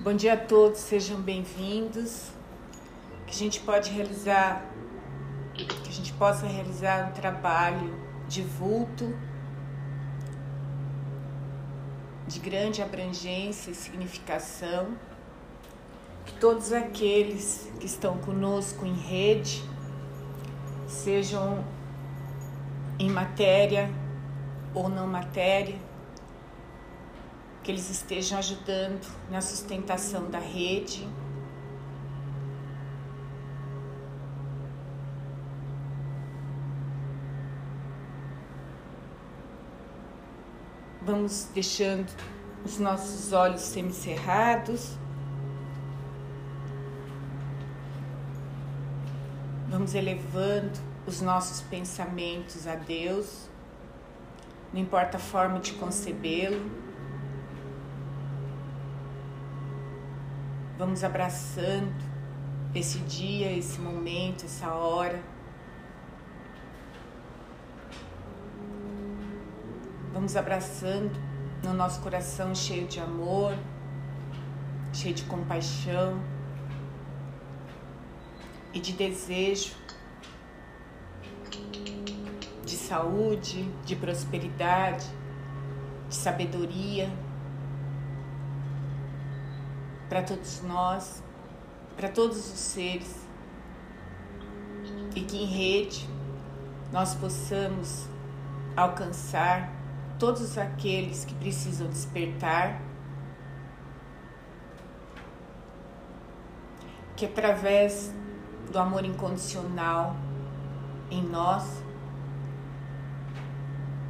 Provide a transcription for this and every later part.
Bom dia a todos, sejam bem-vindos. Que a gente pode realizar, que a gente possa realizar um trabalho de vulto, de grande abrangência e significação. Que todos aqueles que estão conosco em rede, sejam em matéria ou não matéria, que eles estejam ajudando na sustentação da rede. Vamos deixando os nossos olhos semicerrados. Vamos elevando os nossos pensamentos a Deus, não importa a forma de concebê-lo. Vamos abraçando esse dia, esse momento, essa hora. Vamos abraçando no nosso coração cheio de amor, cheio de compaixão e de desejo de saúde, de prosperidade, de sabedoria para todos nós, para todos os seres, e que em rede nós possamos alcançar todos aqueles que precisam despertar, que através do amor incondicional em nós,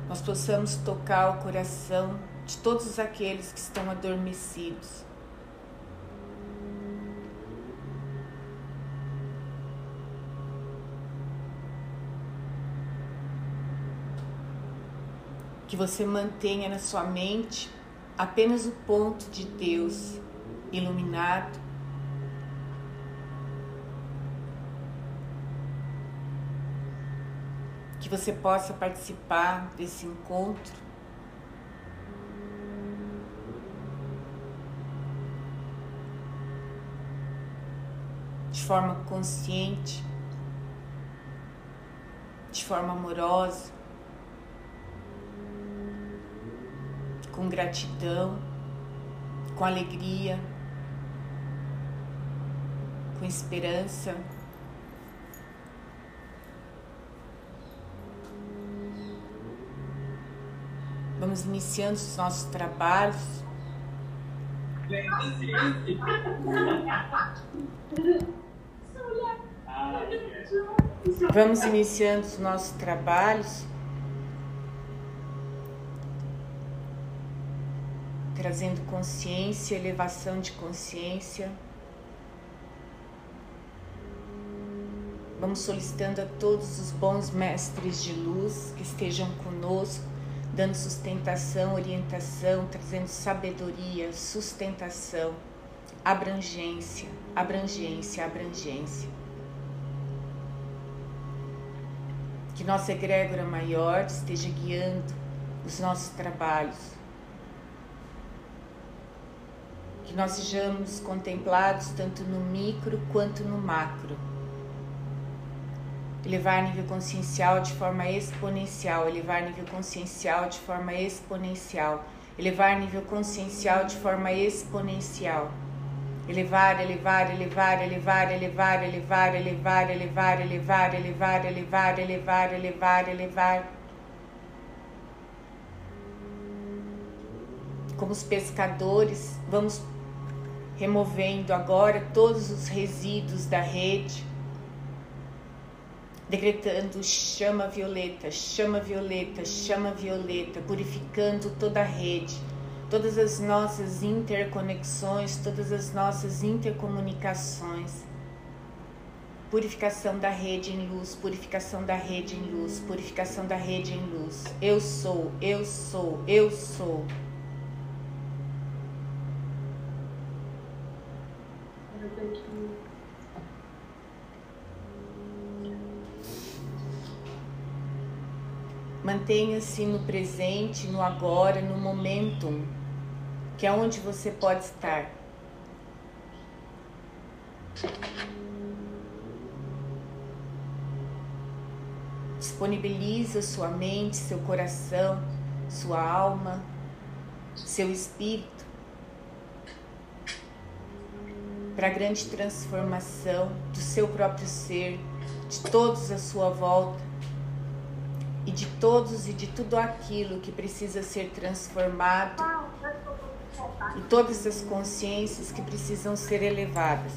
nós possamos tocar o coração de todos aqueles que estão adormecidos que você mantenha na sua mente apenas o ponto de Deus iluminado. Que você possa participar desse encontro. De forma consciente, de forma amorosa. Com gratidão, com alegria, com esperança. Vamos iniciando os nossos trabalhos. Vamos iniciando os nossos trabalhos. Trazendo consciência, elevação de consciência. Vamos solicitando a todos os bons mestres de luz que estejam conosco, dando sustentação, orientação, trazendo sabedoria, sustentação, abrangência, abrangência, abrangência. Que nossa egrégora maior esteja guiando os nossos trabalhos, que nós sejamos contemplados tanto no micro quanto no macro. Elevar nível consciencial de forma exponencial, elevar nível consciencial de forma exponencial, elevar nível consciencial de forma exponencial. Elevar, elevar, elevar, elevar, elevar, elevar, elevar, elevar, elevar, elevar, elevar, elevar, elevar, elevar. Como os pescadores, vamos removendo agora todos os resíduos da rede, decretando chama violeta, chama violeta, chama violeta, purificando toda a rede, todas as nossas interconexões, todas as nossas intercomunicações. Purificação da rede em luz, purificação da rede em luz, purificação da rede em luz. Eu sou, eu sou, eu sou. Mantenha-se no presente, no agora, no momento, que é onde você pode estar. Disponibiliza sua mente, seu coração, sua alma, seu espírito para a grande transformação do seu próprio ser, de todos à sua volta e de todos e de tudo aquilo que precisa ser transformado e todas as consciências que precisam ser elevadas.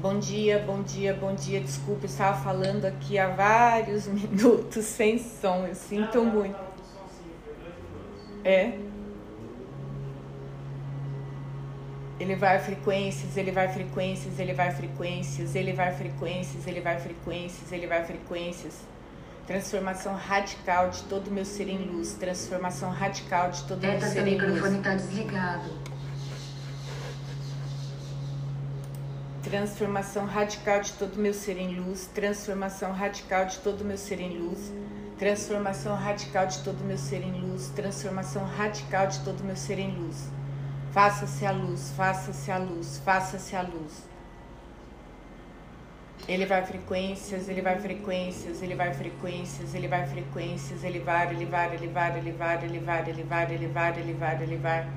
Bom dia, bom dia, bom dia. Desculpa, eu estava falando aqui há vários minutos sem som. Eu sinto muito. É. Ele vai frequências, ele vai frequências, ele vai frequências, ele vai frequências, ele vai frequências, ele vai frequências. Transformação radical de todo meu ser em luz. Transformação radical de todo o meu ser em luz. O microfone está desligado. Transformação radical de todo meu ser em luz, transformação radical de todo meu ser em luz, transformação radical de todo meu ser em luz, transformação radical de todo meu ser em luz. Faça-se a luz, faça-se a luz, faça-se a luz. Ele vai frequências, ele vai frequências, ele vai frequências, ele vai frequências, ele vai, ele vai, ele vai, ele vai, ele vai, ele vai, ele vai, ele vai, ele vai.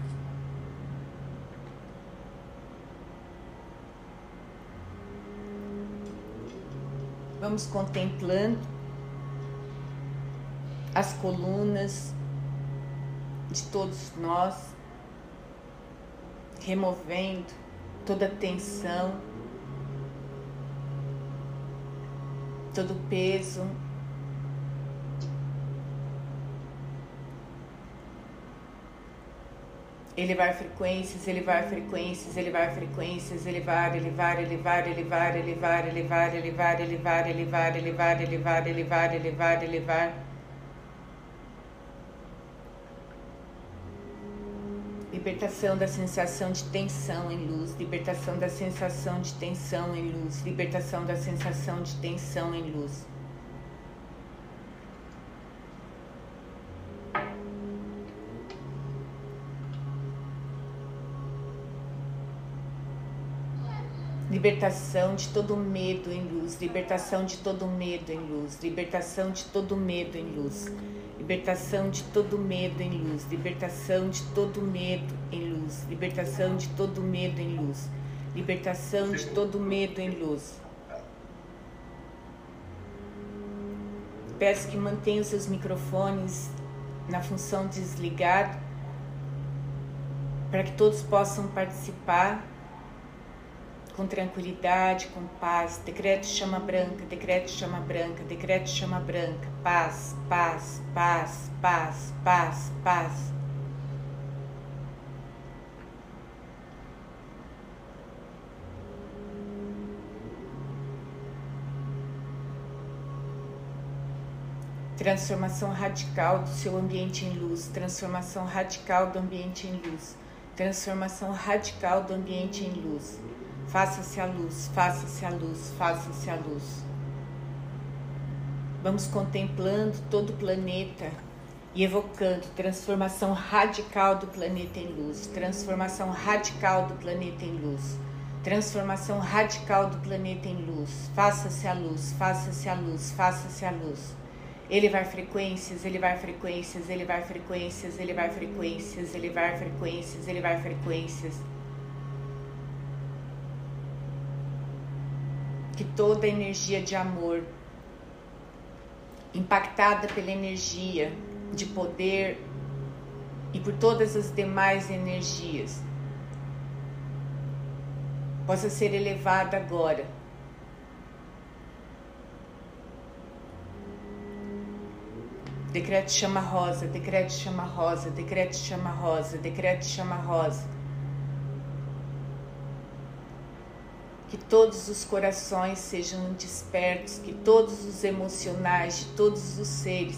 Vamos contemplando as colunas de todos nós, removendo toda a tensão, todo o peso Ele vai frequências, ele vai frequências, ele vai frequências, ele vai, ele vai, ele vai, ele vai, ele vai, ele vai, ele vai, ele vai, ele vai, ele vai, ele vai, ele vai, ele vai, ele vai. Libertação da sensação de tensão em luz, libertação da sensação de tensão em luz, libertação da sensação de tensão em luz. Libertação de todo medo em luz, libertação de todo medo em luz, libertação de todo medo em luz, libertação de todo medo em luz, libertação de todo medo em luz, libertação de todo medo em luz, libertação de todo medo em luz. Peço que mantenham seus microfones na função desligado para que todos possam participar com tranquilidade, com paz. Decreto chama branca, decreto chama branca, decreto chama branca. Paz, paz, paz, paz, paz, paz. Transformação radical do seu ambiente em luz, transformação radical do ambiente em luz, transformação radical do ambiente em luz. Faça-se a luz, faça-se a luz, faça-se a luz. Vamos contemplando todo o planeta e evocando transformação radical do planeta em luz, transformação radical do planeta em luz, transformação radical do planeta em luz. Faça-se a luz, faça-se a luz, faça-se a luz. Ele vai frequências, ele vai frequências, ele vai frequências, ele vai frequências, ele vai frequências, ele vai frequências. Que toda energia de amor, impactada pela energia de poder e por todas as demais energias, possa ser elevada agora. Decreto chama rosa, decreto chama rosa, decreto chama rosa, decreto chama rosa. que todos os corações sejam despertos, que todos os emocionais de todos os seres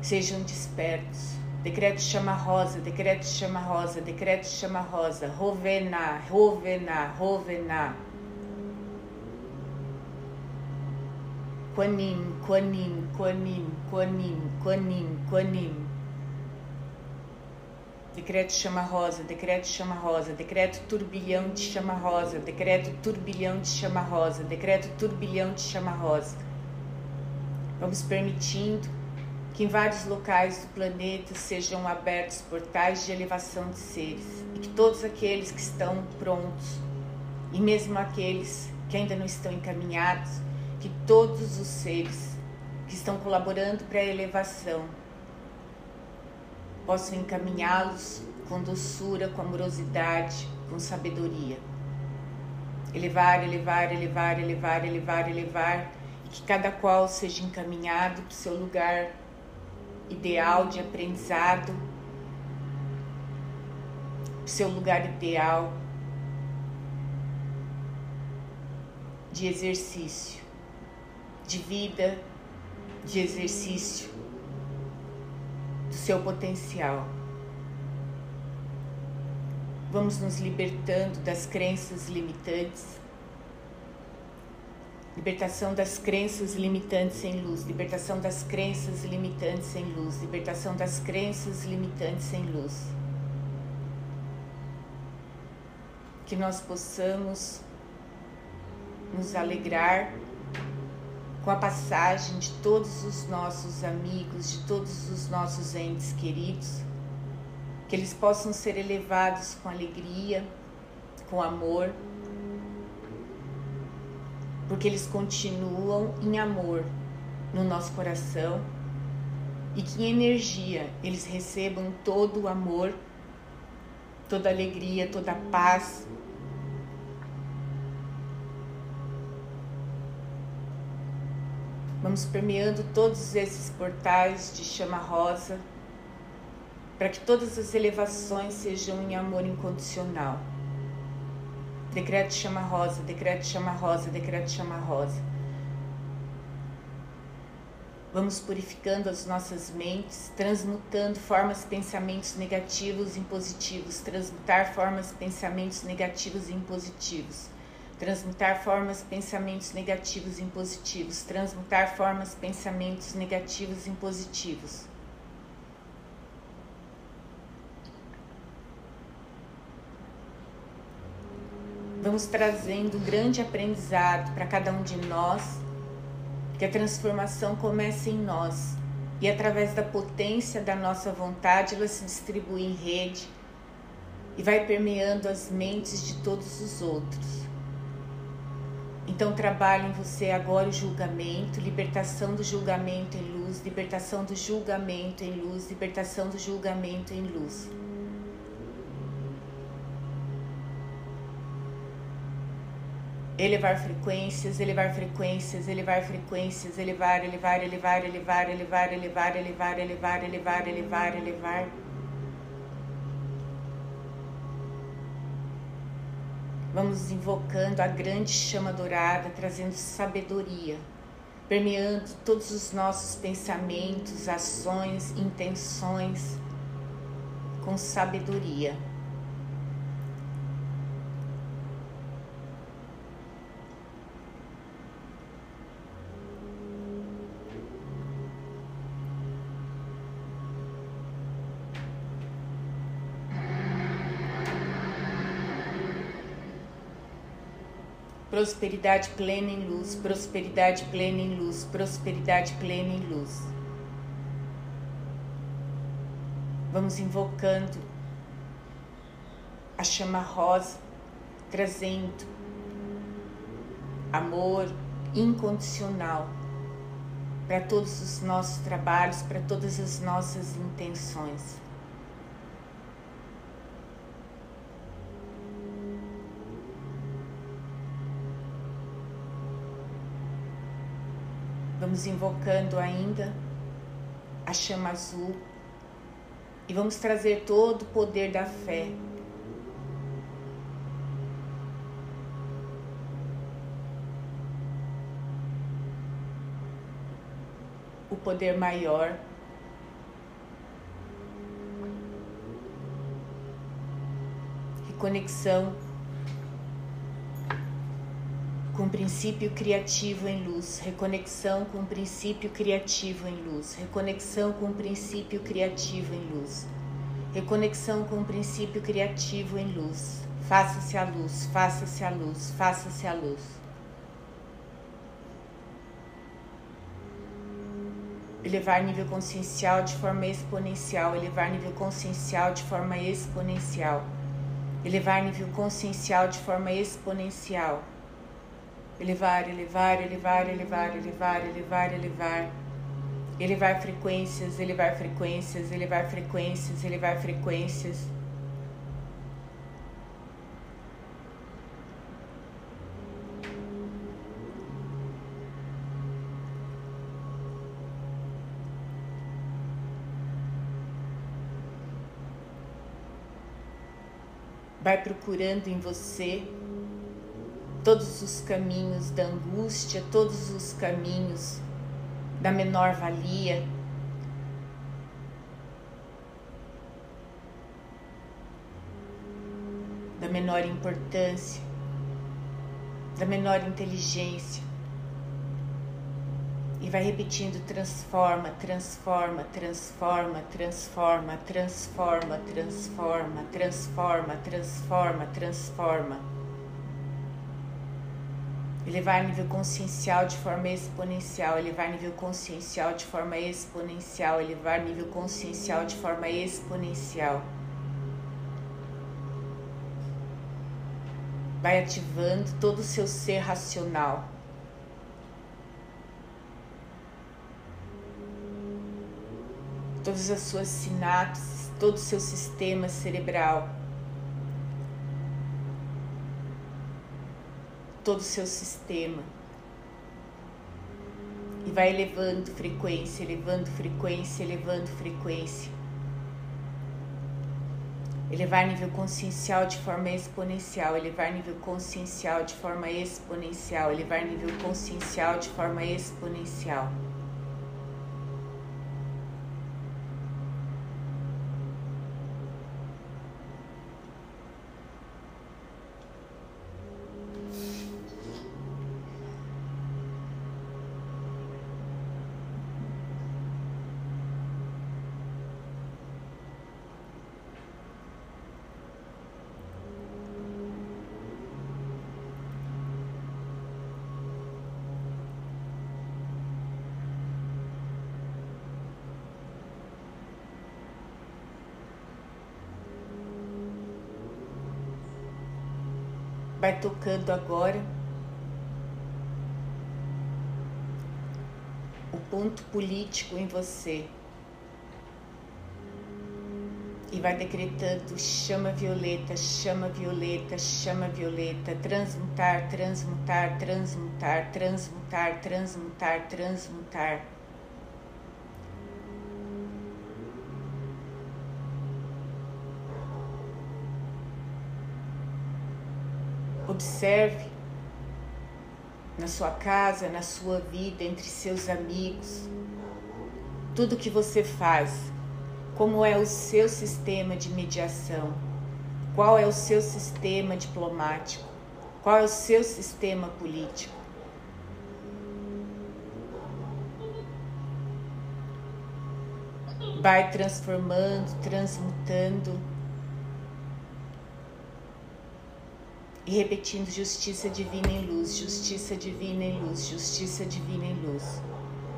sejam despertos. Decreto chama rosa, decreto chama rosa, decreto chama rosa, rovená, rovená, rovená. Quanim, quanim, quanim, quanim, quanim, quanim. Decreto chama rosa, decreto chama rosa, decreto turbilhão de chama rosa, decreto turbilhão de chama rosa, decreto turbilhão de chama rosa. Vamos permitindo que em vários locais do planeta sejam abertos portais de elevação de seres e que todos aqueles que estão prontos e mesmo aqueles que ainda não estão encaminhados, que todos os seres que estão colaborando para a elevação possam encaminhá-los com doçura, com amorosidade, com sabedoria. Elevar, elevar, elevar, elevar, elevar, elevar, e que cada qual seja encaminhado para o seu lugar ideal de aprendizado, para o seu lugar ideal de exercício, de vida, de exercício do seu potencial. Vamos nos libertando das crenças limitantes. Libertação das crenças limitantes em luz, libertação das crenças limitantes em luz, libertação das crenças limitantes em luz. Que nós possamos nos alegrar com a passagem de todos os nossos amigos, de todos os nossos entes queridos, que eles possam ser elevados com alegria, com amor, porque eles continuam em amor no nosso coração e que em energia eles recebam todo o amor, toda a alegria, toda a paz, Vamos permeando todos esses portais de chama rosa para que todas as elevações sejam em amor incondicional. Decreto chama rosa, decreto chama rosa, decreto chama rosa. Vamos purificando as nossas mentes, transmutando formas, pensamentos negativos em positivos, transmutar formas, pensamentos negativos em positivos transmutar formas, pensamentos negativos em positivos, transmutar formas, pensamentos negativos em positivos. Vamos trazendo um grande aprendizado para cada um de nós, que a transformação comece em nós e através da potência da nossa vontade ela se distribui em rede e vai permeando as mentes de todos os outros. Então trabalhe em você agora o julgamento, libertação do julgamento em luz, libertação do julgamento em luz, libertação do julgamento em luz. Elevar frequências, elevar frequências, elevar frequências, elevar, elevar, elevar, elevar, elevar, elevar, elevar, elevar, elevar, elevar, elevar. Vamos invocando a grande chama dourada, trazendo sabedoria, permeando todos os nossos pensamentos, ações, intenções com sabedoria. Prosperidade plena em luz, prosperidade plena em luz, prosperidade plena em luz. Vamos invocando a chama rosa, trazendo amor incondicional para todos os nossos trabalhos, para todas as nossas intenções. Vamos invocando ainda a chama azul e vamos trazer todo o poder da fé. O poder maior. E com princípio criativo em luz, reconexão com princípio criativo em luz, reconexão com princípio criativo em luz, reconexão com princípio criativo em luz. Faça-se a luz, faça-se a luz, faça-se a luz. Elevar nível consciencial de forma exponencial, elevar nível consciencial de forma exponencial, elevar nível consciencial de forma exponencial ele vai, ele vai, ele vai, ele vai, ele vai, ele vai, ele vai. Ele vai frequências, ele vai frequências, ele vai frequências, ele vai frequências. Vai procurando em você todos os caminhos da angústia, todos os caminhos da menor valia. Da menor importância, da menor inteligência. E vai repetindo: transforma, transforma, transforma, transforma, transforma, transforma, transforma, transforma, transforma elevar nível consciencial de forma exponencial, elevar nível consciencial de forma exponencial, elevar nível consciencial de forma exponencial. Vai ativando todo o seu ser racional. Todas as suas sinapses, todo o seu sistema cerebral todo o seu sistema. E vai elevando frequência, elevando frequência, elevando frequência. Elevar nível consciencial de forma exponencial, elevar nível consciencial de forma exponencial, elevar nível consciencial de forma exponencial. Vai tocando agora. O ponto político em você. E vai decretando chama violeta, chama violeta, chama violeta, transmutar, transmutar, transmutar, transmutar, transmutar, transmutar. Observe na sua casa, na sua vida, entre seus amigos, tudo que você faz, como é o seu sistema de mediação, qual é o seu sistema diplomático, qual é o seu sistema político. Vai transformando, transmutando repetindo justiça divina em luz, justiça divina em luz, justiça divina em luz,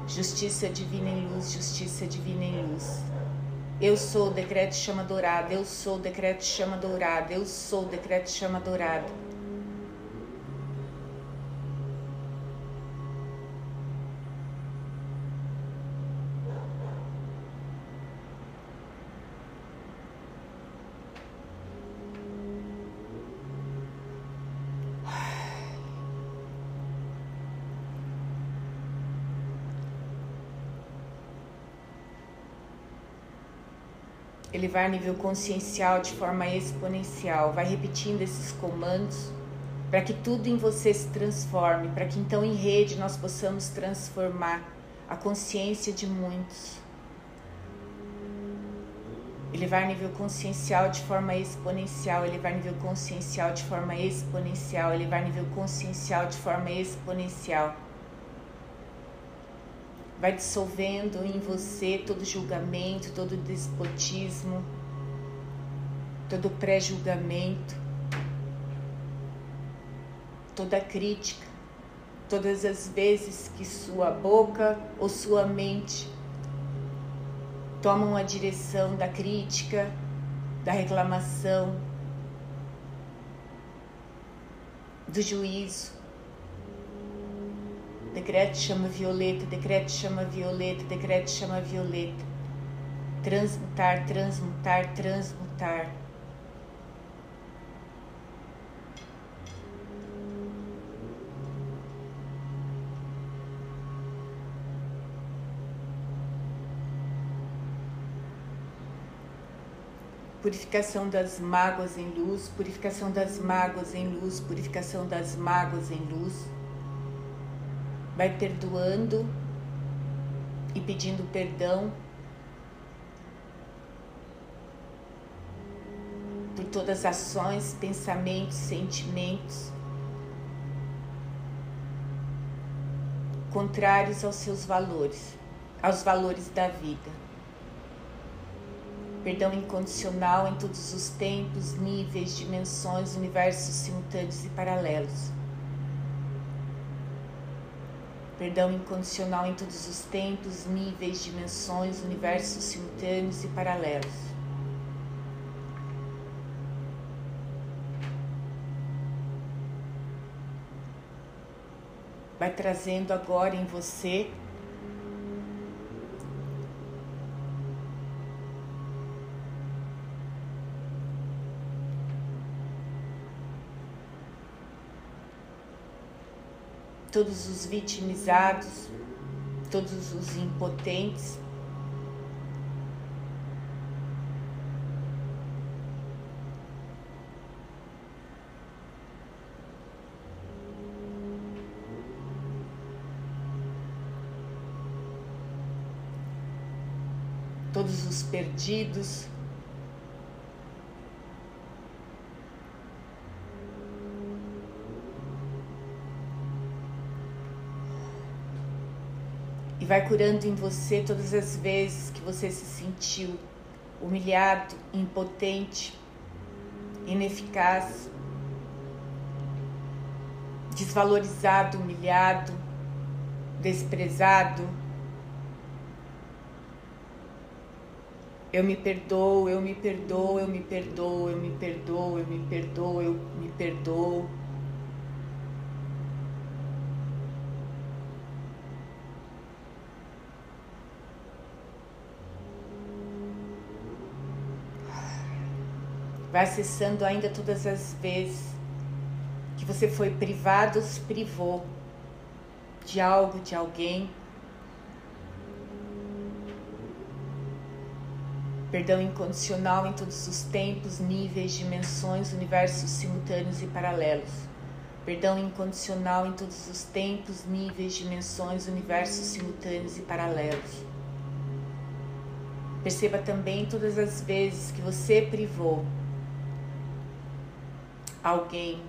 justiça divina em luz, justiça divina em luz. Eu sou o decreto chama dourado, eu sou o decreto chama dourado, eu sou o decreto chama dourado. Elevar nível consciencial de forma exponencial. Vai repetindo esses comandos para que tudo em você se transforme, para que então em rede nós possamos transformar a consciência de muitos. elevar nível consciencial de forma exponencial, elevar nível consciencial de forma exponencial, elevar nível consciencial de forma exponencial. Vai dissolvendo em você todo julgamento, todo despotismo, todo pré-julgamento, toda crítica, todas as vezes que sua boca ou sua mente tomam a direção da crítica, da reclamação, do juízo. Decreto chama violeta, decreto chama violeta, decreto chama violeta. Transmutar, transmutar, transmutar. purificação das mágoas em luz, purificação das mágoas em luz, purificação das mágoas em luz. Vai perdoando e pedindo perdão por todas as ações, pensamentos, sentimentos contrários aos seus valores, aos valores da vida perdão incondicional em todos os tempos, níveis, dimensões, universos simultâneos e paralelos. Perdão incondicional em todos os tempos, níveis, dimensões, universos simultâneos e paralelos. Vai trazendo agora em você todos os vitimizados, todos os impotentes. Todos os perdidos, vai curando em você todas as vezes que você se sentiu humilhado, impotente, ineficaz, desvalorizado, humilhado, desprezado. Eu me perdoo, eu me perdoo, eu me perdoo, eu me perdoo, eu me perdoo, eu me perdoo. Vai acessando ainda todas as vezes que você foi privado, se privou de algo, de alguém. Perdão incondicional em todos os tempos, níveis, dimensões, universos simultâneos e paralelos. Perdão incondicional em todos os tempos, níveis, dimensões, universos simultâneos e paralelos. Perceba também todas as vezes que você privou alguém.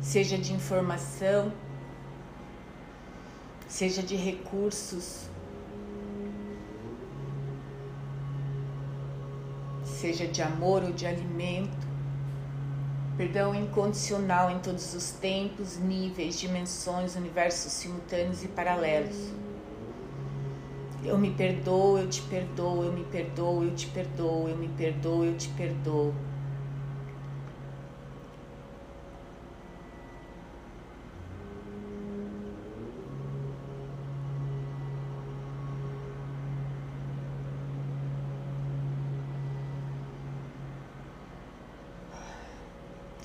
Seja de informação, seja de recursos, seja de amor ou de alimento. Perdão incondicional em todos os tempos, níveis, dimensões, universos simultâneos e paralelos. Eu me perdoo, eu te perdoo, eu me perdoo, eu te perdoo, eu me perdoo, eu te perdoo.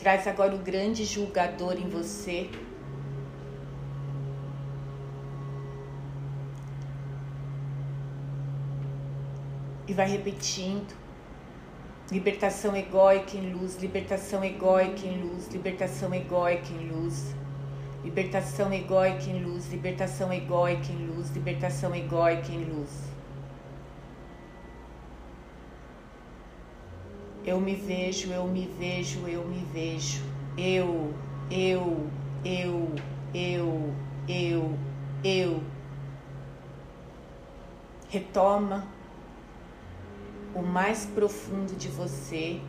Traz agora o grande julgador em você. E vai repetindo. Libertação egóica em luz, libertação egóica em luz, libertação egóica em luz. Libertação egóica em luz, libertação egóica em luz, libertação egóica em luz. Eu me vejo, eu me vejo, eu me vejo. Eu, eu, eu, eu, eu, eu. Retoma o mais profundo de você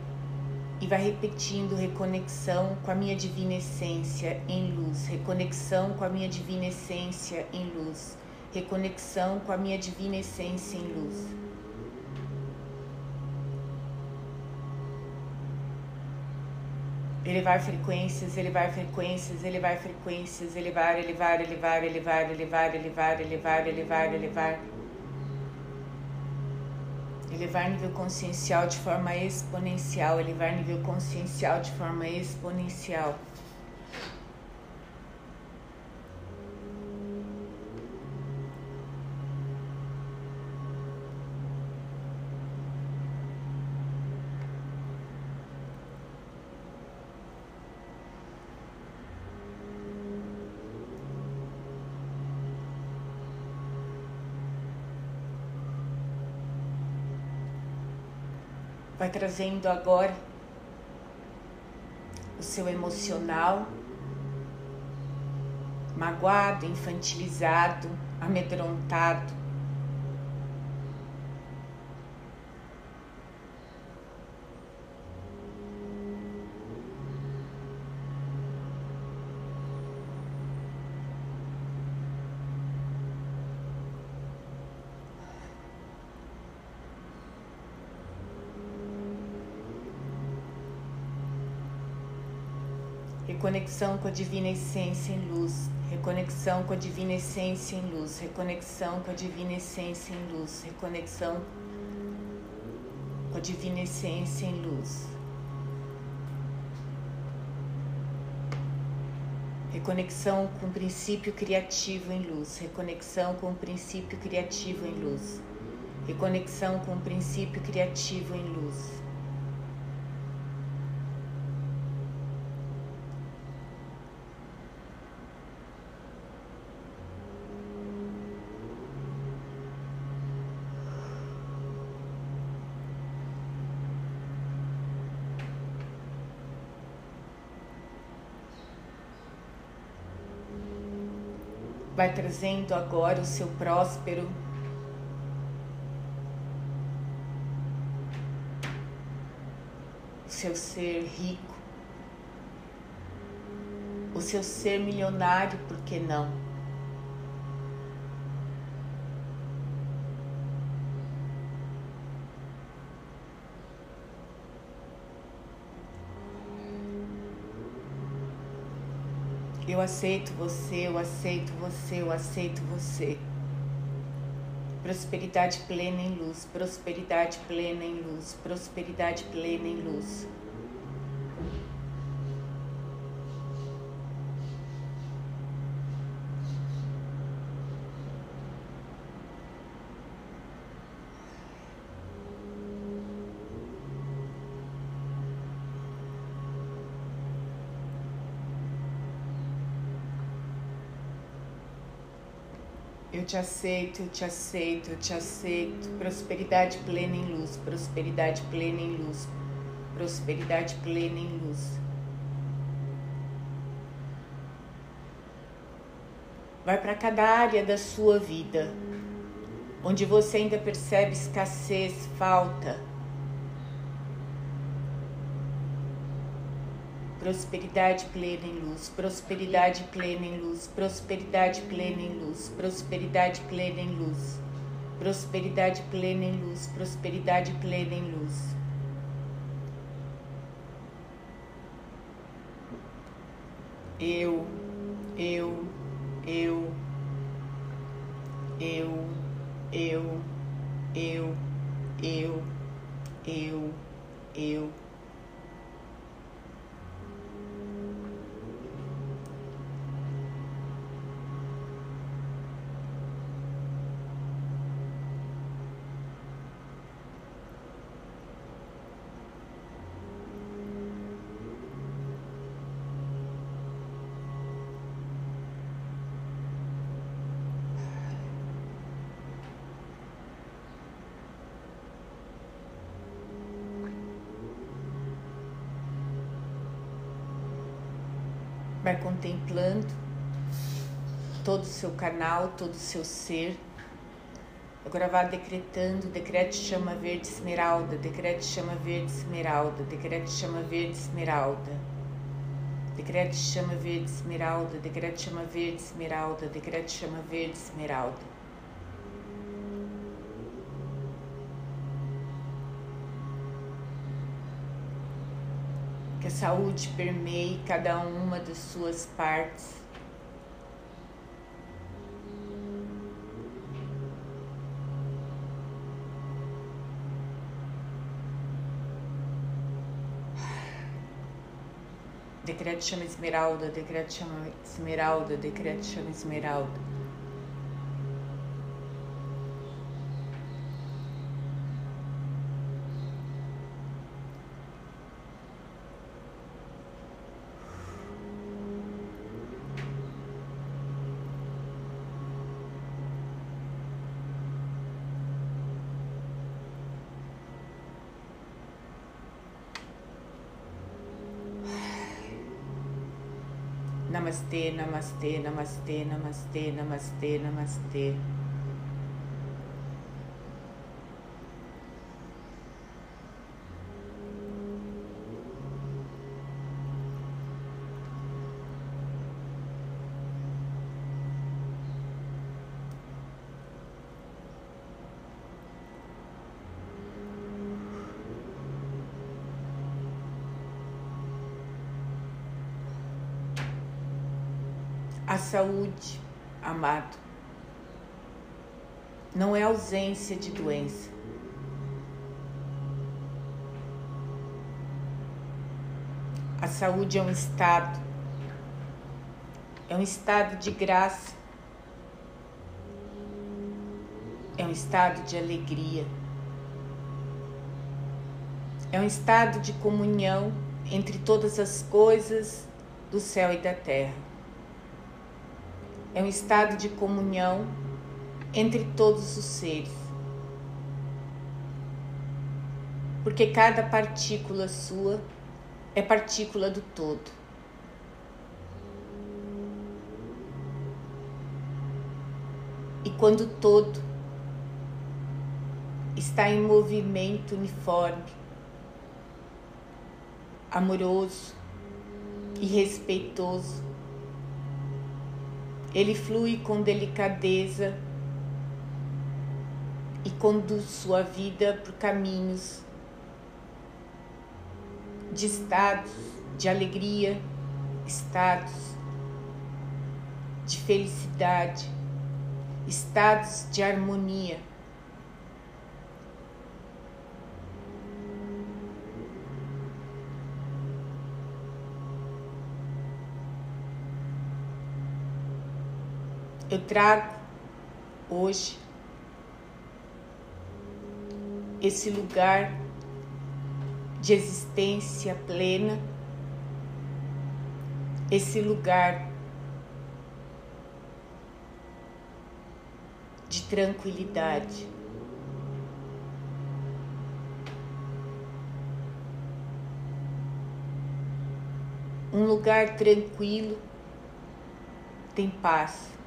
e vai repetindo reconexão com a minha divina essência em luz, reconexão com a minha divina essência em luz, reconexão com a minha divina essência em luz. Elevar frequências, elevar frequências, elevar frequências, elevar, elevar, elevar, elevar, elevar, elevar, elevar, elevar, elevar. Elevar nível consciencial de forma exponencial, elevar nível consciencial de forma exponencial. Trazendo agora o seu emocional magoado, infantilizado, amedrontado. Reconexão com a divina essência em luz, reconexão com a divina essência em luz, reconexão com a divina essência em luz, reconexão com a divina essência em luz. Reconexão com o princípio criativo em luz, reconexão com o princípio criativo em luz, reconexão com o princípio criativo em luz. Vai trazendo agora o seu próspero. O seu ser rico, o seu ser milionário, por que não? Eu aceito você, eu aceito você, eu aceito você. Prosperidade plena em luz, prosperidade plena em luz, prosperidade plena em luz. Te aceito, eu te aceito, eu te aceito. Prosperidade plena em luz, prosperidade plena em luz, prosperidade plena em luz. Vai para cada área da sua vida onde você ainda percebe escassez, falta prosperidade plena em luz, prosperidade plena em luz, prosperidade plena em luz, prosperidade plena em luz, prosperidade plena em luz, prosperidade plena em luz. Eu, eu, eu, eu, eu, eu, eu, eu, eu. Vai contemplando todo o seu canal, todo o seu ser. Agora vá decretando, decrete chama verde esmeralda, decrete chama verde esmeralda, decrete chama verde esmeralda. Decrete chama verde esmeralda, decrete chama verde esmeralda, decrete chama verde esmeralda. Saúde permeie cada uma das suas partes. Decreto chama esmeralda, decreto chama esmeralda, decreto chama esmeralda. नमस्ते नमस्ते नमस्ते नमस्ते नमस्ते। A saúde, amado, não é ausência de doença. A saúde é um estado, é um estado de graça, é um estado de alegria, é um estado de comunhão entre todas as coisas do céu e da terra é um estado de comunhão entre todos os seres. Porque cada partícula sua é partícula do todo. E quando o todo está em movimento uniforme, amoroso e respeitoso, ele flui com delicadeza e conduz sua vida por caminhos de estados de alegria, estados de felicidade, estados de harmonia. Eu trago hoje esse lugar de existência plena, esse lugar de tranquilidade. Um lugar tranquilo tem paz.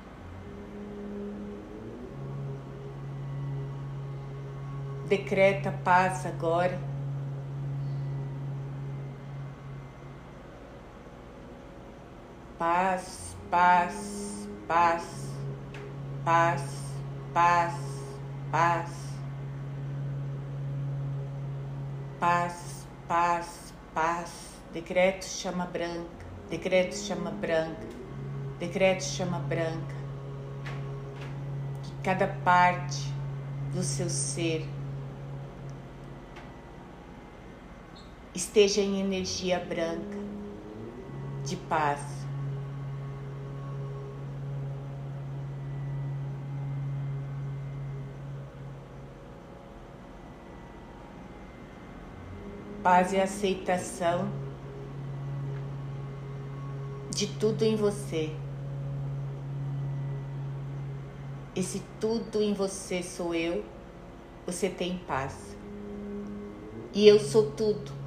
Decreta paz agora. Paz, paz, paz, paz, paz, paz. Paz, paz, paz. Decreto chama branca, decreto chama branca, decreto chama branca. Que cada parte do seu ser esteja em energia branca, de paz. Paz e aceitação de tudo em você. E se tudo em você sou eu, você tem paz. E eu sou tudo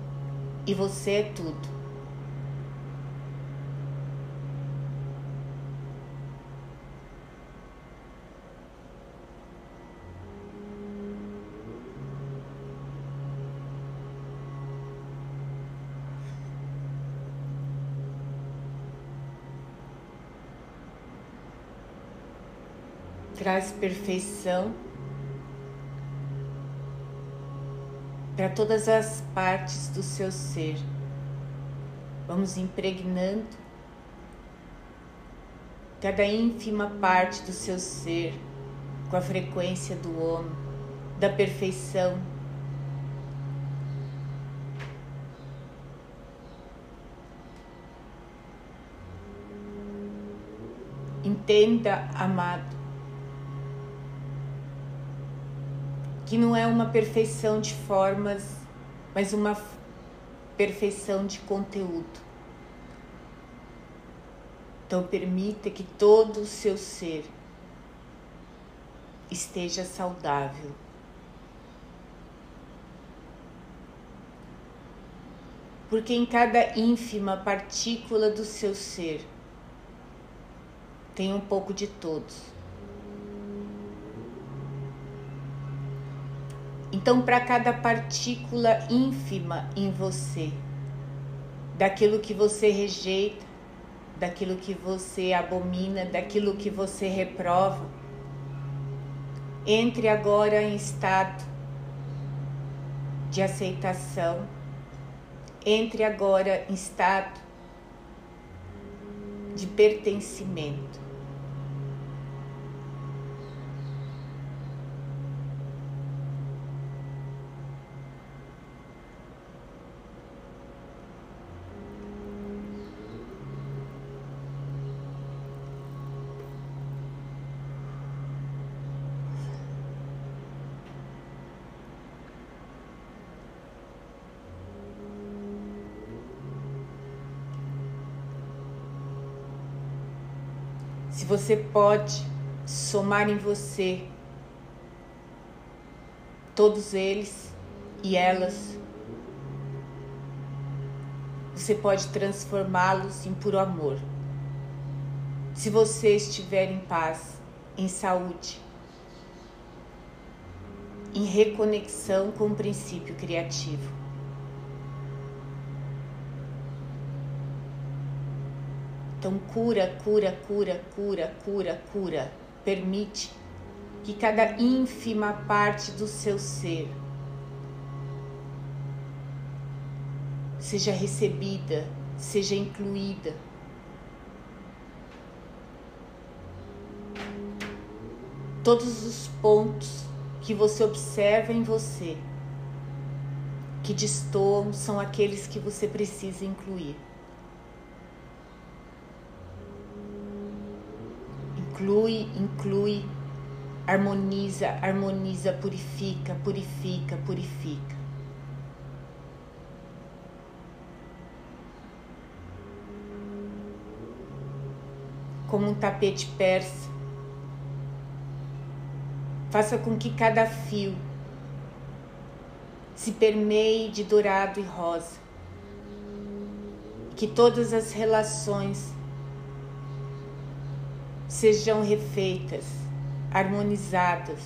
e você é tudo. traz perfeição para todas as partes do seu ser. Vamos impregnando cada ínfima parte do seu ser com a frequência do homem, da perfeição. Entenda, amado, que não é uma perfeição de formas, mas uma perfeição de conteúdo. Então, permita que todo o seu ser esteja saudável. Porque em cada ínfima partícula do seu ser tem um pouco de todos. Então, para cada partícula ínfima em você, daquilo que você rejeita, daquilo que você abomina, daquilo que você reprova, entre agora em estado de aceitação, entre agora em estado de pertencimento. Você pode somar em você todos eles e elas, você pode transformá-los em puro amor. Se você estiver em paz, em saúde, em reconexão com o princípio criativo. Então, cura, cura, cura, cura, cura, cura. Permite que cada ínfima parte do seu ser seja recebida, seja incluída. Todos os pontos que você observa em você que destoam são aqueles que você precisa incluir. Inclui, inclui, harmoniza, harmoniza, purifica, purifica, purifica. Como um tapete persa, faça com que cada fio se permeie de dourado e rosa, que todas as relações sejam refeitas, harmonizadas.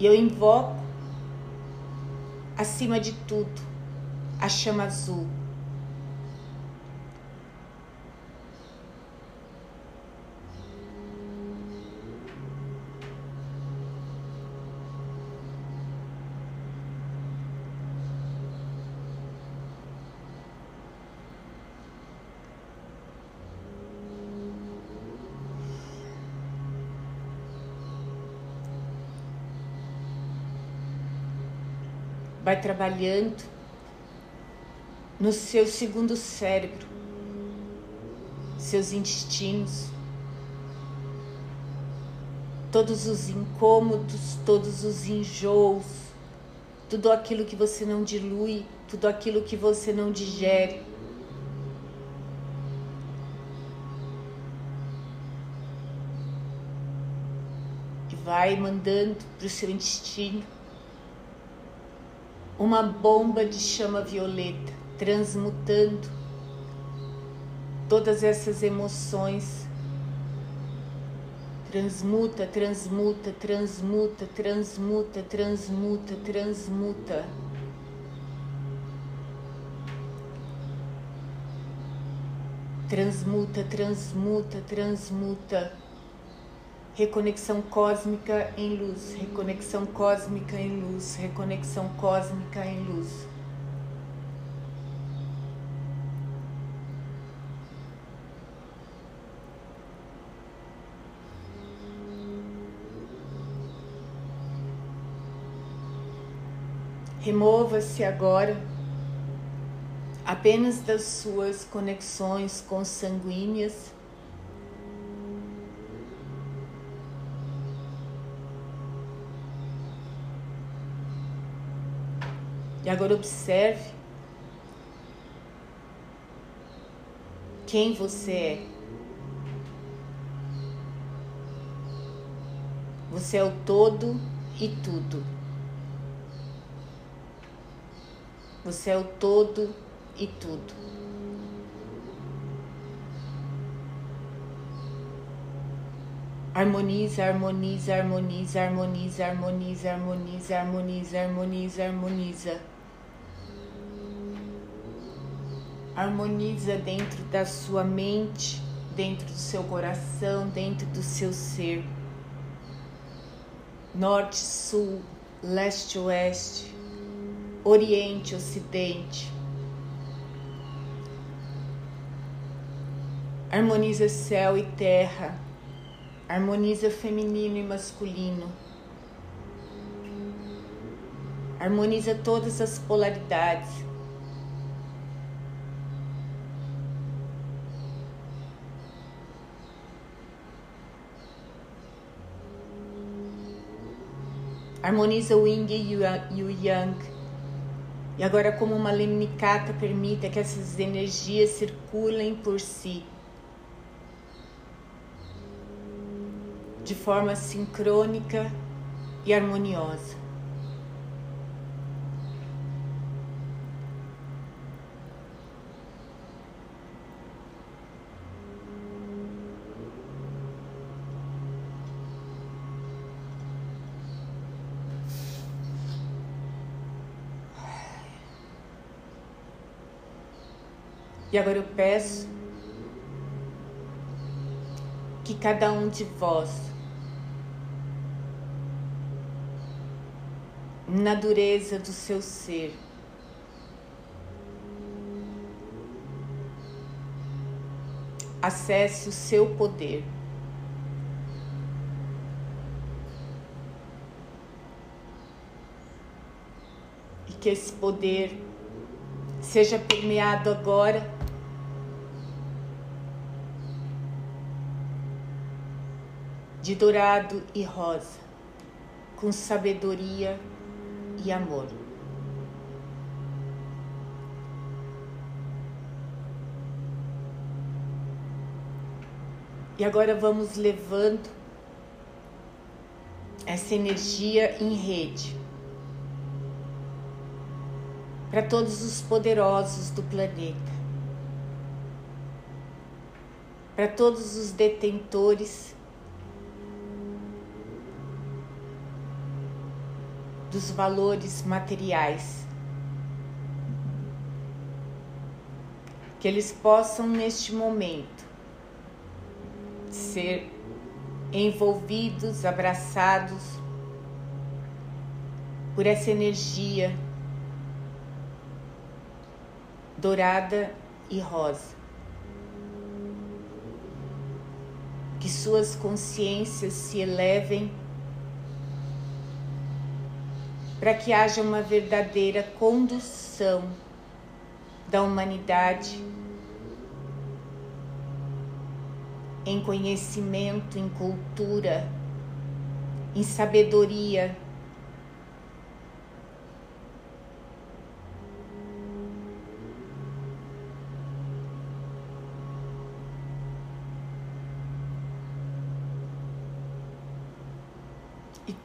E eu invoco, acima de tudo, a chama azul vai trabalhando no seu segundo cérebro, seus intestinos, todos os incômodos, todos os enjoos, tudo aquilo que você não dilui, tudo aquilo que você não digere. E vai mandando para o seu intestino uma bomba de chama violeta, transmutando todas essas emoções. Transmuta, transmuta, transmuta, transmuta, transmuta, transmuta. Transmuta, transmuta, transmuta. Reconexão cósmica em luz, reconexão cósmica em luz, reconexão cósmica em luz. Remova-se agora apenas das suas conexões consanguíneas. E agora observe quem você é. Você é o todo e tudo. Você é o todo e tudo. Harmoniza, harmoniza, harmoniza, harmoniza, harmoniza, harmoniza, harmoniza, harmoniza, harmoniza. Harmoniza dentro da sua mente, dentro do seu coração, dentro do seu ser. Norte, sul, leste, oeste Oriente, Ocidente. Harmoniza céu e terra, harmoniza feminino e masculino, harmoniza todas as polaridades. Harmoniza o yin e o yang e agora, como uma lemnicata, permita que essas energias circulem por si de forma sincrônica e harmoniosa. E agora eu peço que cada um de vós, na dureza do seu ser, acesse o seu poder. E que esse poder seja permeado agora de dourado e rosa, com sabedoria e amor. E agora vamos levando essa energia em rede para todos os poderosos do planeta, para todos os detentores dos valores materiais. Que eles possam, neste momento, ser envolvidos, abraçados por essa energia dourada e rosa. Que suas consciências se elevem para que haja uma verdadeira condução da humanidade em conhecimento, em cultura, em sabedoria.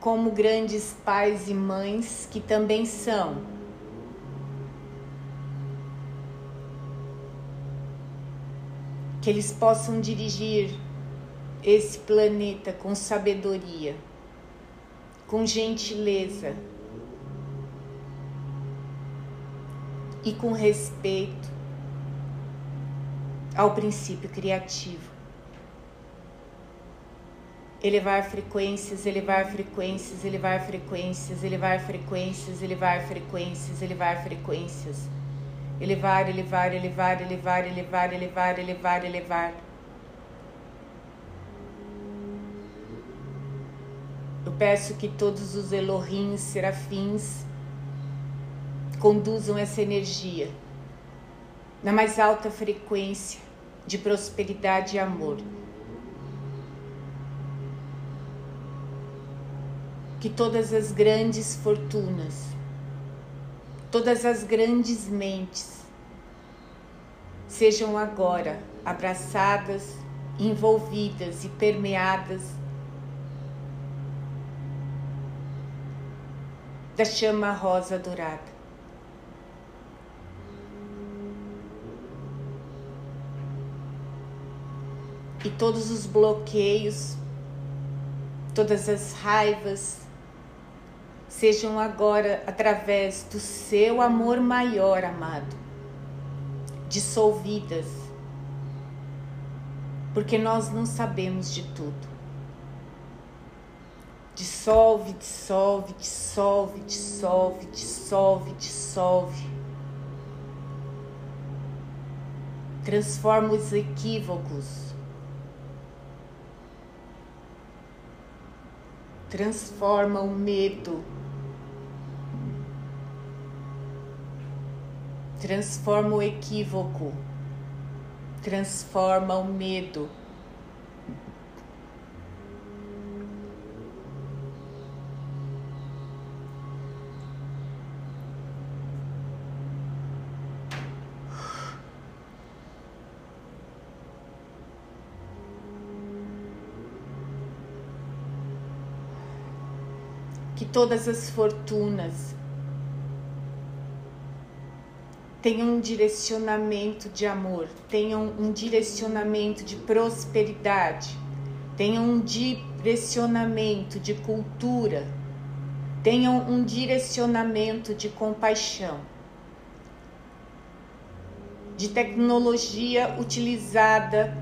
Como grandes pais e mães que também são. Que eles possam dirigir esse planeta com sabedoria, com gentileza e com respeito ao princípio criativo. Elevar frequências, elevar frequências, elevar frequências, elevar frequências, elevar frequências, elevar frequências. Elevar, elevar, elevar, elevar, elevar, elevar, elevar, elevar. Eu peço que todos os Elohim, serafins, conduzam essa energia na mais alta frequência de prosperidade e amor. Que todas as grandes fortunas, todas as grandes mentes sejam agora abraçadas, envolvidas e permeadas da chama rosa dourada. E todos os bloqueios, todas as raivas, sejam agora através do seu amor maior, amado, dissolvidas, porque nós não sabemos de tudo. Dissolve, dissolve, dissolve, dissolve, dissolve, dissolve. Transforma os equívocos. Transforma o medo. Transforma o equívoco. Transforma o medo. que todas as fortunas tenham um direcionamento de amor, tenham um direcionamento de prosperidade, tenham um direcionamento de cultura, tenham um direcionamento de compaixão, de tecnologia utilizada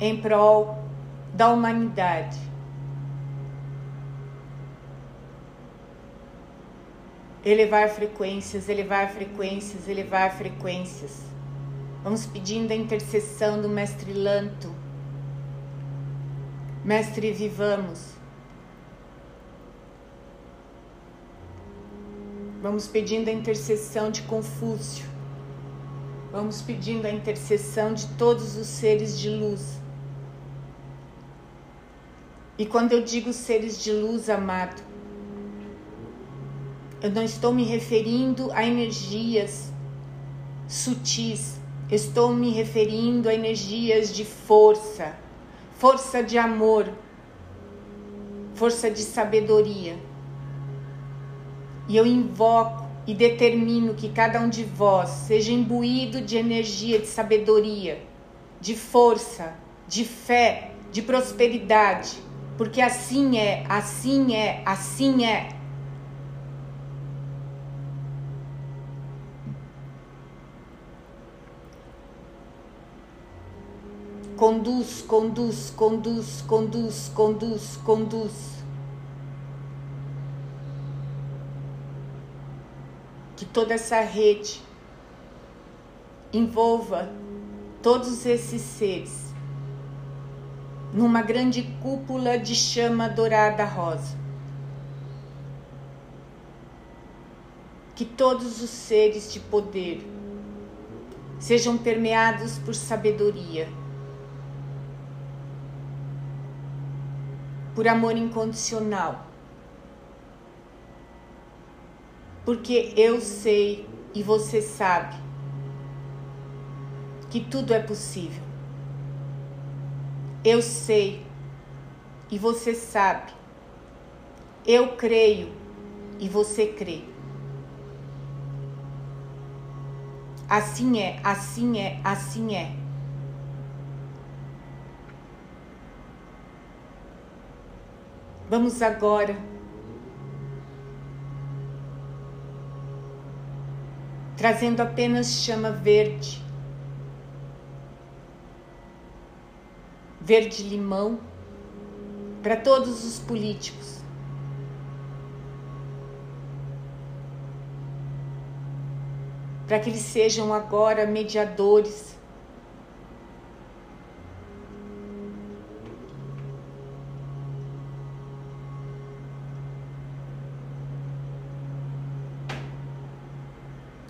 em prol da humanidade elevar frequências, elevar frequências, elevar frequências. Vamos pedindo a intercessão do Mestre Lanto. Mestre, vivamos. Vamos pedindo a intercessão de Confúcio. Vamos pedindo a intercessão de todos os seres de luz. E quando eu digo seres de luz, amado, eu não estou me referindo a energias sutis, estou me referindo a energias de força, força de amor, força de sabedoria. E eu invoco e determino que cada um de vós seja imbuído de energia de sabedoria, de força, de fé, de prosperidade, porque assim é, assim é, assim é. Conduz, conduz, conduz, conduz, conduz, conduz. Que toda essa rede envolva todos esses seres numa grande cúpula de chama dourada rosa. Que todos os seres de poder sejam permeados por sabedoria por amor incondicional. Porque eu sei e você sabe que tudo é possível. Eu sei e você sabe. Eu creio e você crê. Assim é, assim é, assim é. Vamos agora. Trazendo apenas chama verde, verde limão para todos os políticos. Para que eles sejam agora mediadores.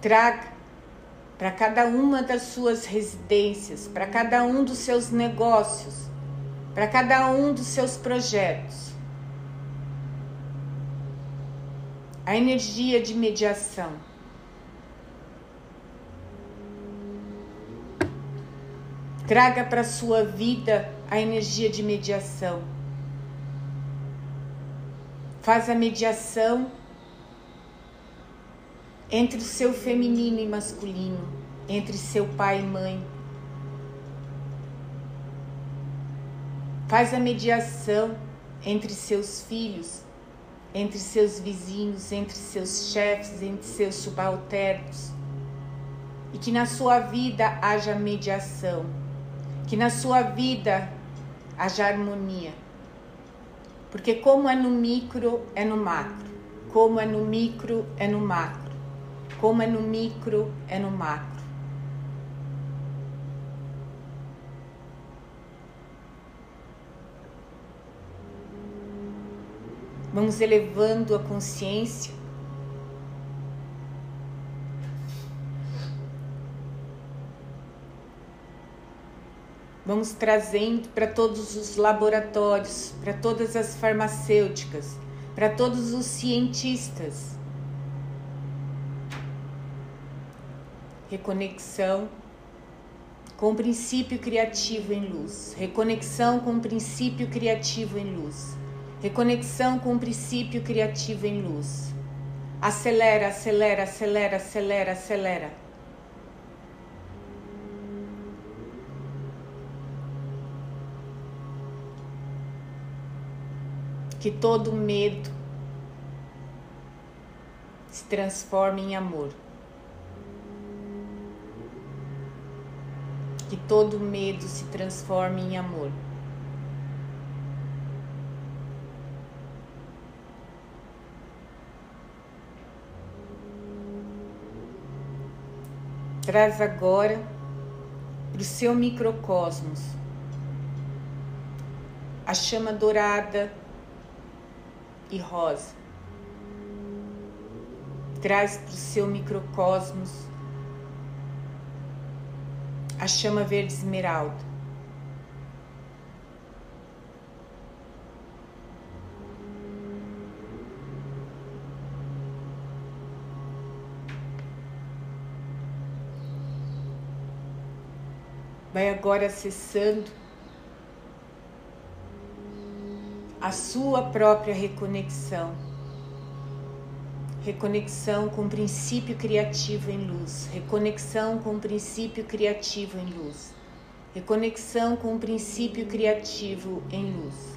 Traga para cada uma das suas residências, para cada um dos seus negócios, para cada um dos seus projetos. A energia de mediação. Traga para sua vida a energia de mediação. Faz a mediação entre o seu feminino e masculino, entre seu pai e mãe. Faz a mediação entre seus filhos, entre seus vizinhos, entre seus chefes, entre seus subalternos. E que na sua vida haja mediação, que na sua vida haja harmonia. Porque como é no micro, é no macro. Como é no micro, é no macro. Como é no micro, é no macro. Vamos elevando a consciência. Vamos trazendo para todos os laboratórios, para todas as farmacêuticas, para todos os cientistas reconexão com o princípio criativo em luz, reconexão com o princípio criativo em luz, reconexão com o princípio criativo em luz. Acelera, acelera, acelera, acelera, acelera. Que todo medo se transforme em amor. Todo medo se transforme em amor. Traz agora para o seu microcosmos a chama dourada e rosa. Traz para o seu microcosmos a chama verde esmeralda. Vai agora acessando a sua própria reconexão reconexão com o princípio criativo em luz, reconexão com o princípio criativo em luz, reconexão com o princípio criativo em luz.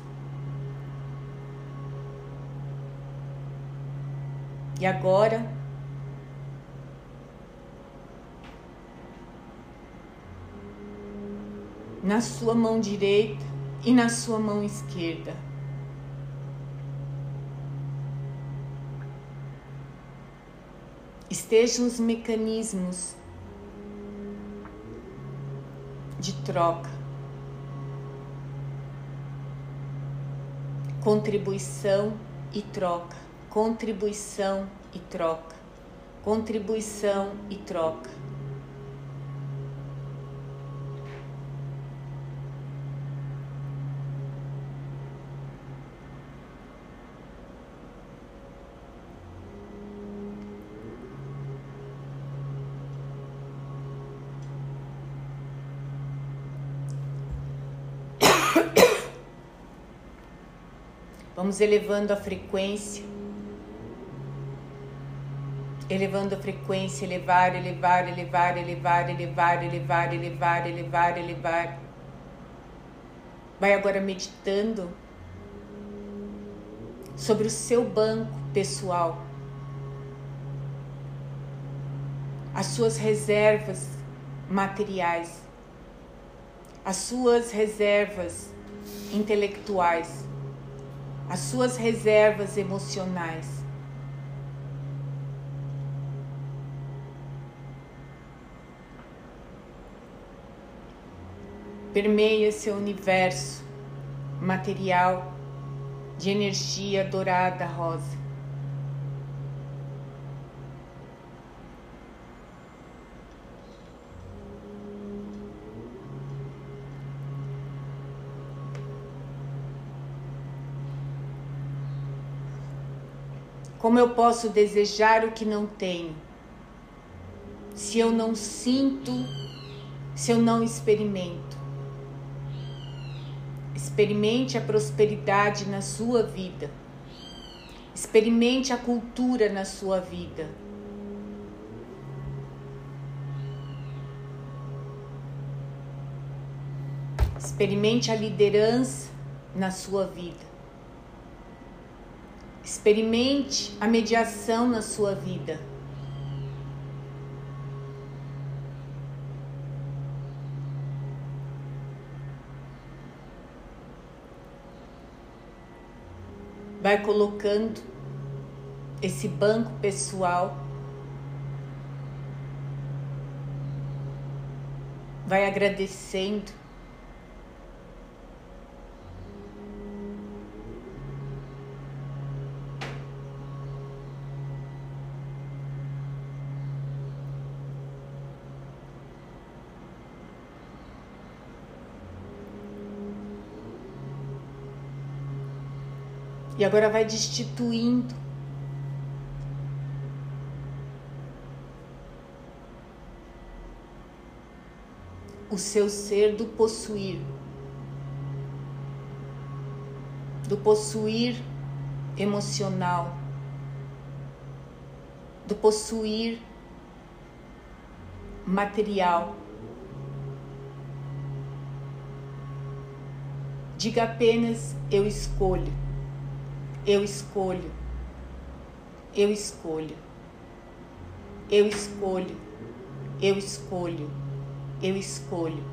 E agora, na sua mão direita e na sua mão esquerda, estejam os mecanismos de troca, contribuição e troca, contribuição e troca, contribuição e troca. Vamos elevando a frequência. Elevando a frequência, elevar, elevar, elevar, elevar, elevar, elevar, elevar, elevar, elevar. Vai agora meditando sobre o seu banco pessoal, as suas reservas materiais, as suas reservas intelectuais, as suas reservas emocionais. Permeia seu universo material de energia dourada rosa. Como eu posso desejar o que não tenho? Se eu não sinto, se eu não experimento. Experimente a prosperidade na sua vida. Experimente a cultura na sua vida. Experimente a liderança na sua vida. Experimente a mediação na sua vida. Vai colocando esse banco pessoal. Vai agradecendo agora vai destituindo o seu ser do possuir, do possuir emocional, do possuir material. Diga apenas eu escolho. Eu escolho. Eu escolho. Eu escolho. Eu escolho. Eu escolho.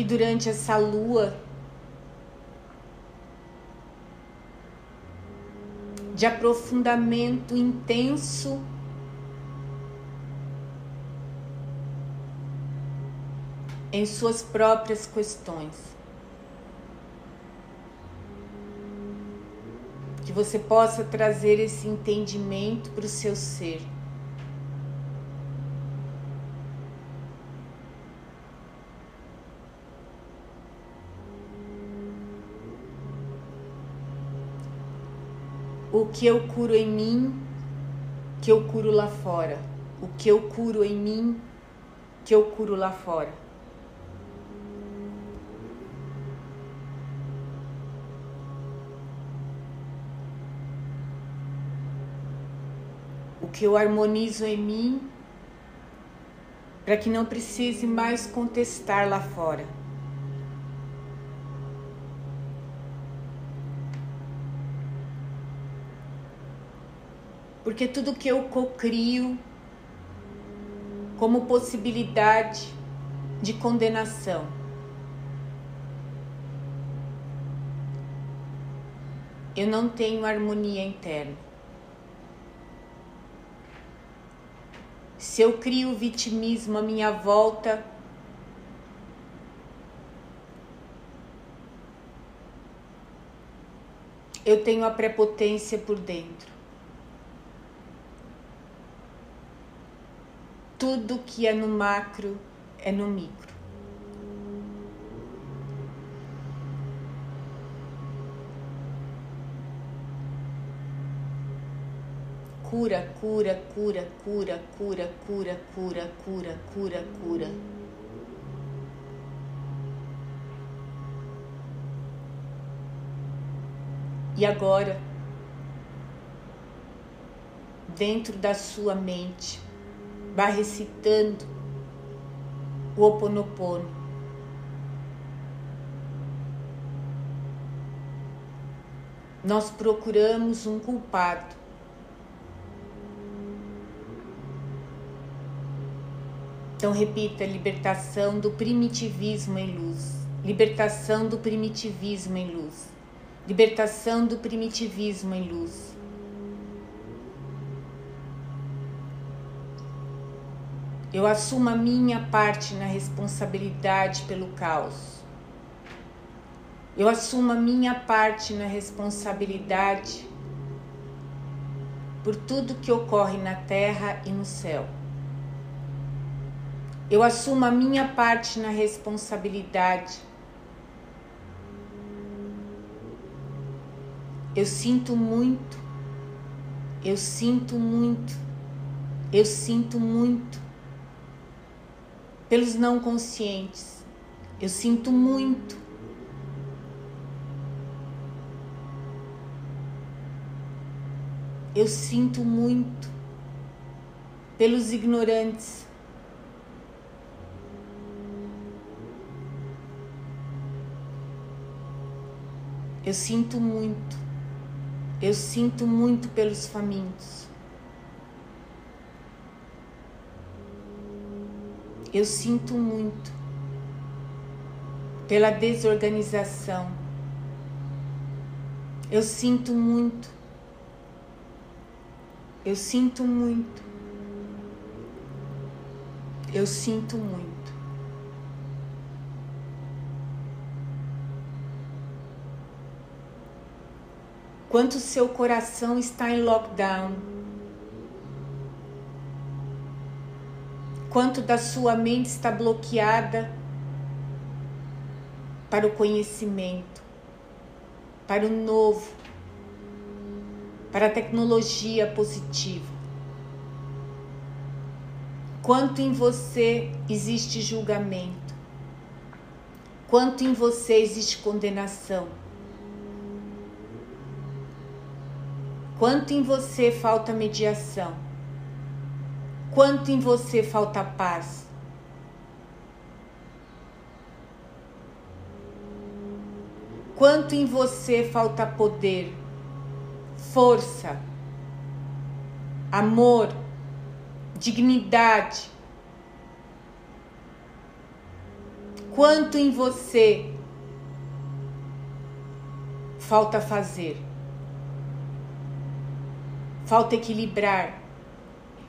que durante essa lua de aprofundamento intenso em suas próprias questões. Que você possa trazer esse entendimento para o seu ser. O que eu curo em mim, que eu curo lá fora. O que eu curo em mim, que eu curo lá fora. O que eu harmonizo em mim, para que não precise mais contestar lá fora. Porque tudo que eu cocrio como possibilidade de condenação eu não tenho harmonia interna. Se eu crio vitimismo à minha volta, eu tenho a prepotência por dentro. Tudo que é no macro é no micro. Cura, cura, cura, cura, cura, cura, cura, cura, cura, cura. E agora, dentro da sua mente, vá recitando o Oponopono. Nós procuramos um culpado. Então repita: libertação do primitivismo em luz, libertação do primitivismo em luz, libertação do primitivismo em luz. Eu assumo a minha parte na responsabilidade pelo caos. Eu assumo a minha parte na responsabilidade por tudo que ocorre na terra e no céu. Eu assumo a minha parte na responsabilidade. Eu sinto muito, eu sinto muito, eu sinto muito pelos não conscientes. Eu sinto muito. Eu sinto muito pelos ignorantes. Eu sinto muito. Eu sinto muito pelos famintos. Eu sinto muito pela desorganização. Eu sinto muito. Eu sinto muito. Eu sinto muito. Quanto seu coração está em lockdown quanto da sua mente está bloqueada para o conhecimento, para o novo, para a tecnologia positiva. Quanto em você existe julgamento, quanto em você existe condenação, quanto em você falta mediação Quanto em você falta paz? Quanto em você falta poder, força, amor, dignidade? Quanto em você falta fazer? Falta equilibrar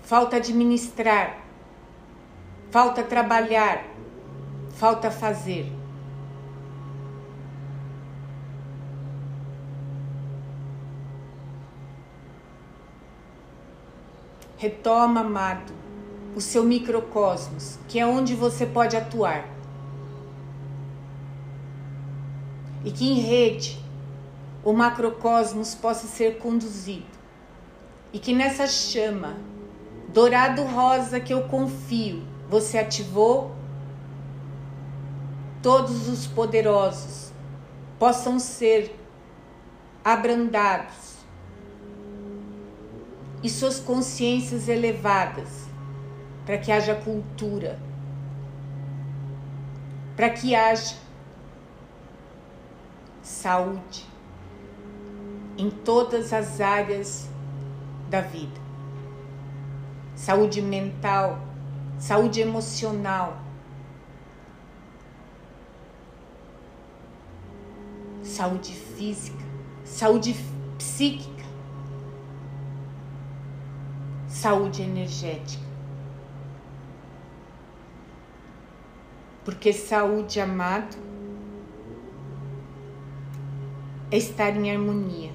falta administrar, falta trabalhar, falta fazer. Retoma, amado, o seu microcosmos, que é onde você pode atuar. E que em rede o macrocosmos possa ser conduzido. E que nessa chama Dourado rosa que eu confio, você ativou? Todos os poderosos possam ser abrandados e suas consciências elevadas para que haja cultura, para que haja saúde em todas as áreas da vida saúde mental, saúde emocional, saúde física, saúde psíquica, saúde energética. Porque saúde, amado, é estar em harmonia.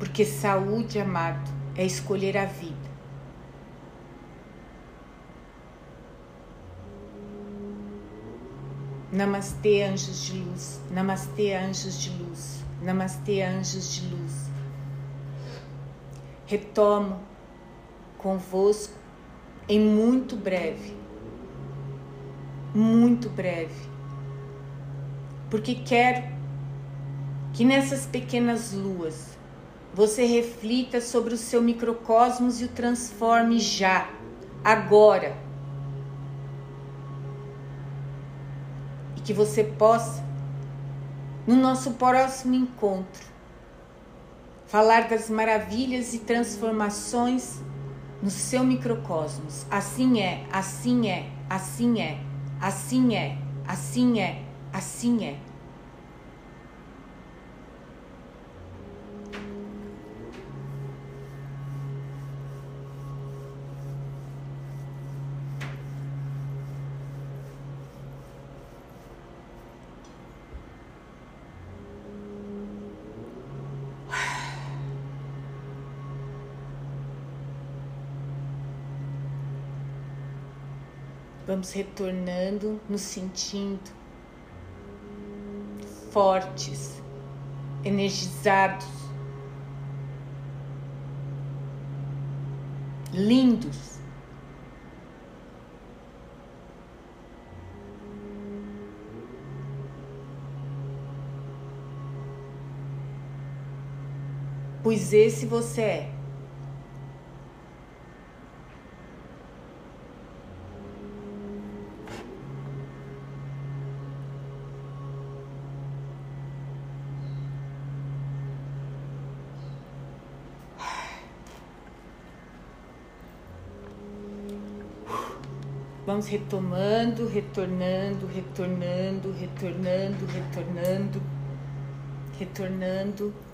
Porque saúde, amado, é escolher a vida. Namastê, anjos de luz. Namastê, anjos de luz. Namastê, anjos de luz. Retomo convosco em muito breve. Muito breve. Porque quero que nessas pequenas luas você reflita sobre o seu microcosmos e o transforme já, agora. Que você possa, no nosso próximo encontro, falar das maravilhas e transformações no seu microcosmos. Assim é, assim é, assim é, assim é, assim é, assim é. Vamos retornando, nos sentindo fortes, energizados, lindos. Pois esse você é. Retomando, retornando, retornando, retornando, retornando, retornando.